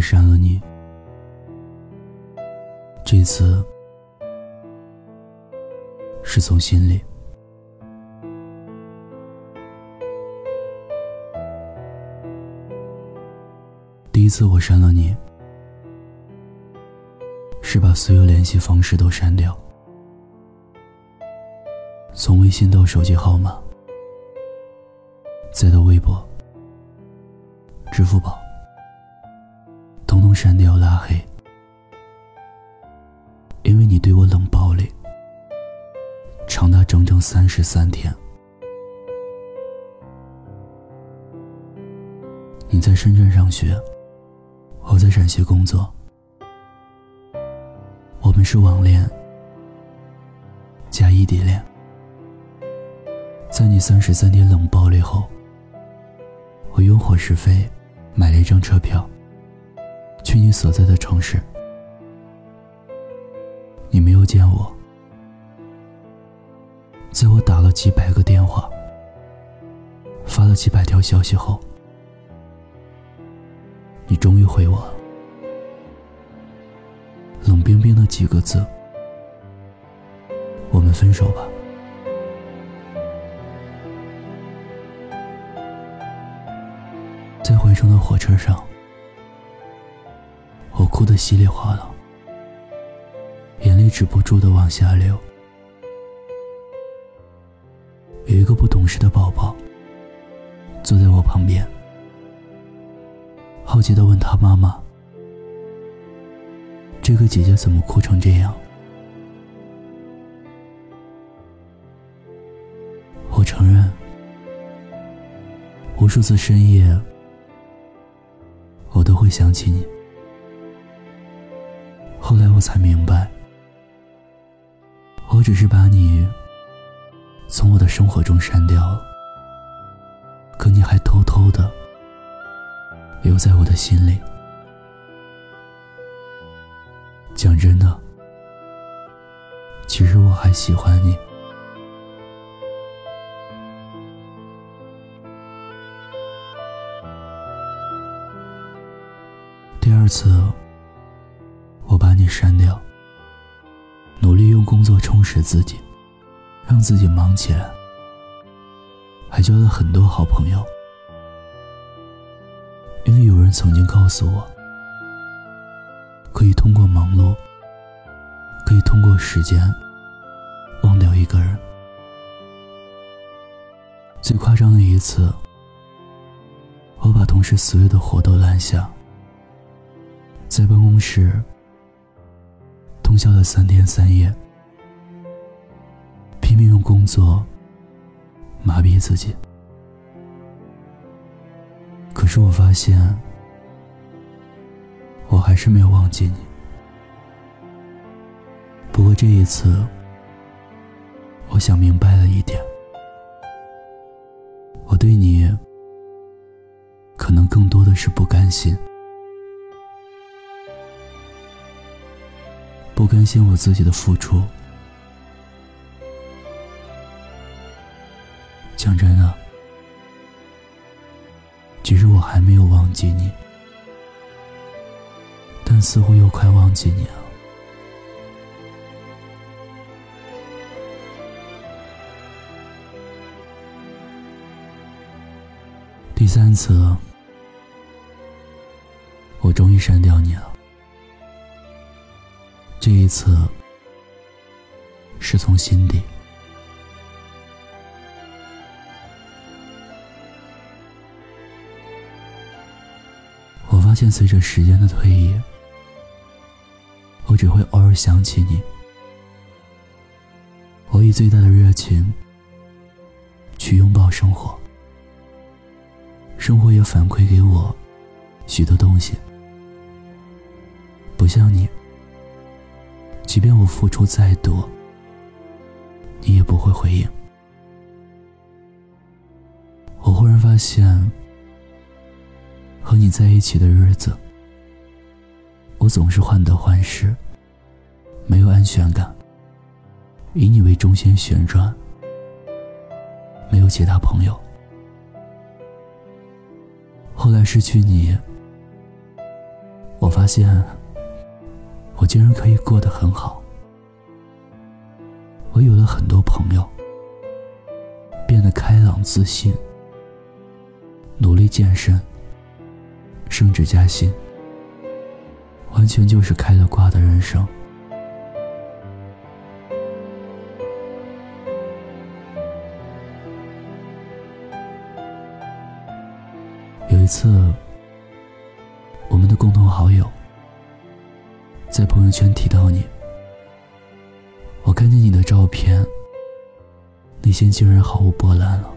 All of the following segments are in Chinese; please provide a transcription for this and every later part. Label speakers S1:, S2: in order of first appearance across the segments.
S1: 删了你。这次是从心里。第一次我删了你，是把所有联系方式都删掉，从微信到手机号码，再到微博、支付宝，删掉拉黑。因为你对我冷暴力，长达整整三十三天。你在深圳上学。我在陕西工作，我们是网恋加异地恋。在你三十三天冷暴力后，我用伙食费买了一张车票，去你所在的城市。你没有见我，在我打了几百个电话，发了几百条消息后。你终于回我了，冷冰冰的几个字：“我们分手吧。”在回程的火车上，哭得稀里哗啦，眼泪止不住的往下流。有一个不懂事的宝宝坐在我旁边。好奇的问他妈妈：“这个姐姐怎么哭成这样？”我承认，无数次深夜，我都会想起你。后来我才明白，我只是把你从我的生活中删掉了，可你还偷偷的。留在我的心里。讲真的，其实我还喜欢你。第二次，删掉，努力用工作充实自己，让自己忙起来，还交了很多好朋友。因为有人曾经告诉我，可以通过忙碌，可以通过时间忘掉一个人。最夸张的一次，我把同事所有的活都揽下，在办公室通宵了三天三夜，拼命用工作麻痹自己。可是我发现，我还是没有忘记你。不过这一次，我想明白了一点，我对你可能更多的是不甘心，不甘心我自己的付出。讲真的。其实我还没有忘记你，但似乎又快忘记你了。第三次，我终于删掉你了。这一次，是从心底。我发现随着时间的推移，我只会偶尔想起你。我以最大的热情去拥抱生活，生活也反馈给我许多东西。不像你，即便我付出再多，你也不会回应。我忽然发现。和你在一起的日子，我总是患得患失，没有安全感，以你为中心旋转，没有其他朋友。后来失去你，我发现，我竟然可以过得很好。我有了很多朋友，变得开朗自信，努力健身，升职加薪，完全就是开了挂的人生。有一次。我们的共同好友在朋友圈提到你，我看见你的照片，内心竟然毫无波澜了。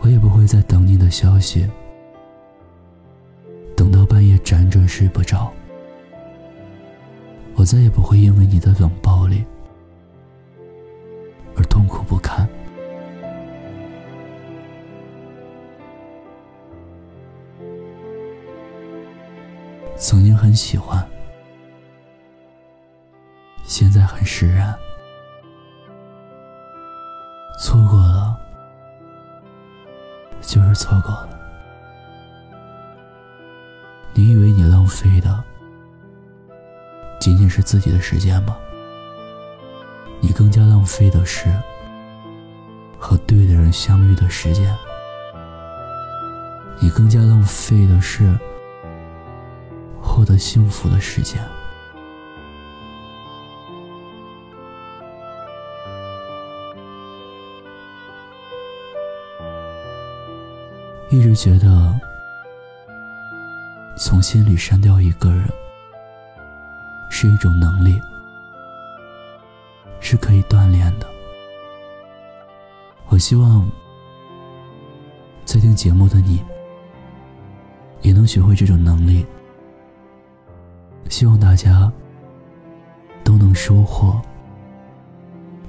S1: 我也不会再等你的消息，等到半夜辗转睡不着。我再也不会因为你的冷暴力而痛苦不堪。曾经很喜欢，现在很释然。错过了，就是错过了。你以为你浪费的仅仅是自己的时间吗？你更加浪费的是和对的人相遇的时间。你更加浪费的是。获得幸福的时间，一直觉得从心里删掉一个人是一种能力，是可以锻炼的。我希望在听节目的你也能学会这种能力。希望大家都能收获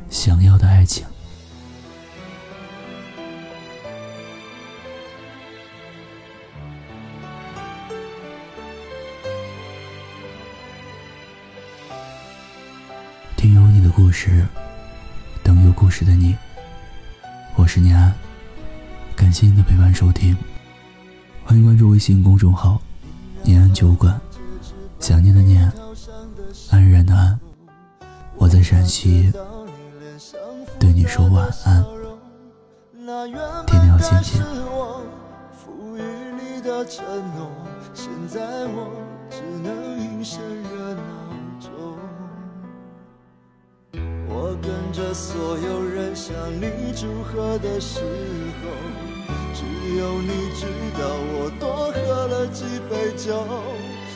S1: 想要的爱情。听有你的故事，等有故事的你。我是念安，感谢您的陪伴收听，欢迎关注微信公众号“念安酒馆”。想念的念，安然的安，我在陕西，对你说晚安，天天要心情。
S2: 我跟着所有人向你祝贺的时候，只有你知道我多喝了几杯酒。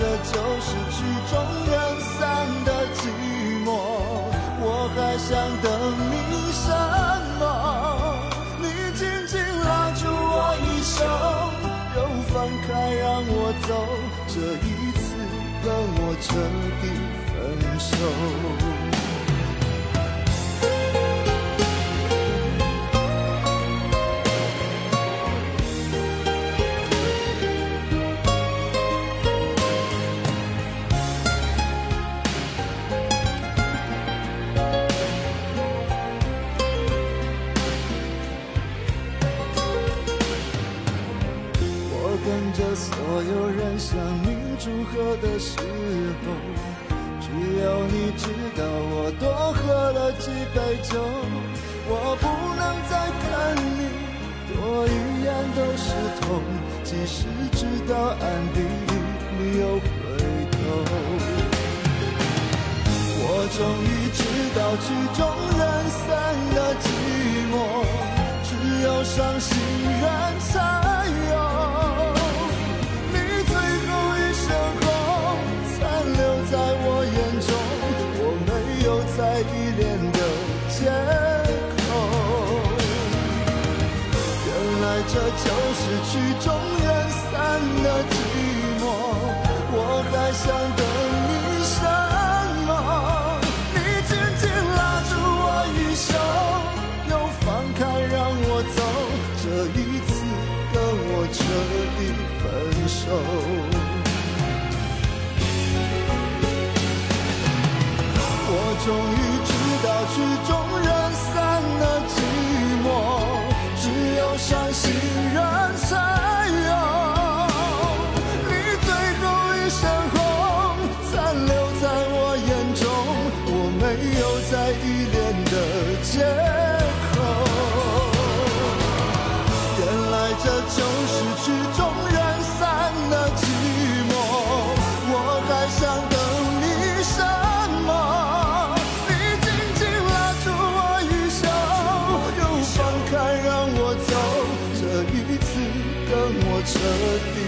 S2: 这就是曲终人散的寂寞，我还想等你什么？你紧紧拉住我衣袖，又放开让我走，这一次让我彻底分手。杯酒。我不能再看你多一眼都是痛，即使知道暗地里你又回头。我终于知道曲终人散的寂寞，只有伤心人才跟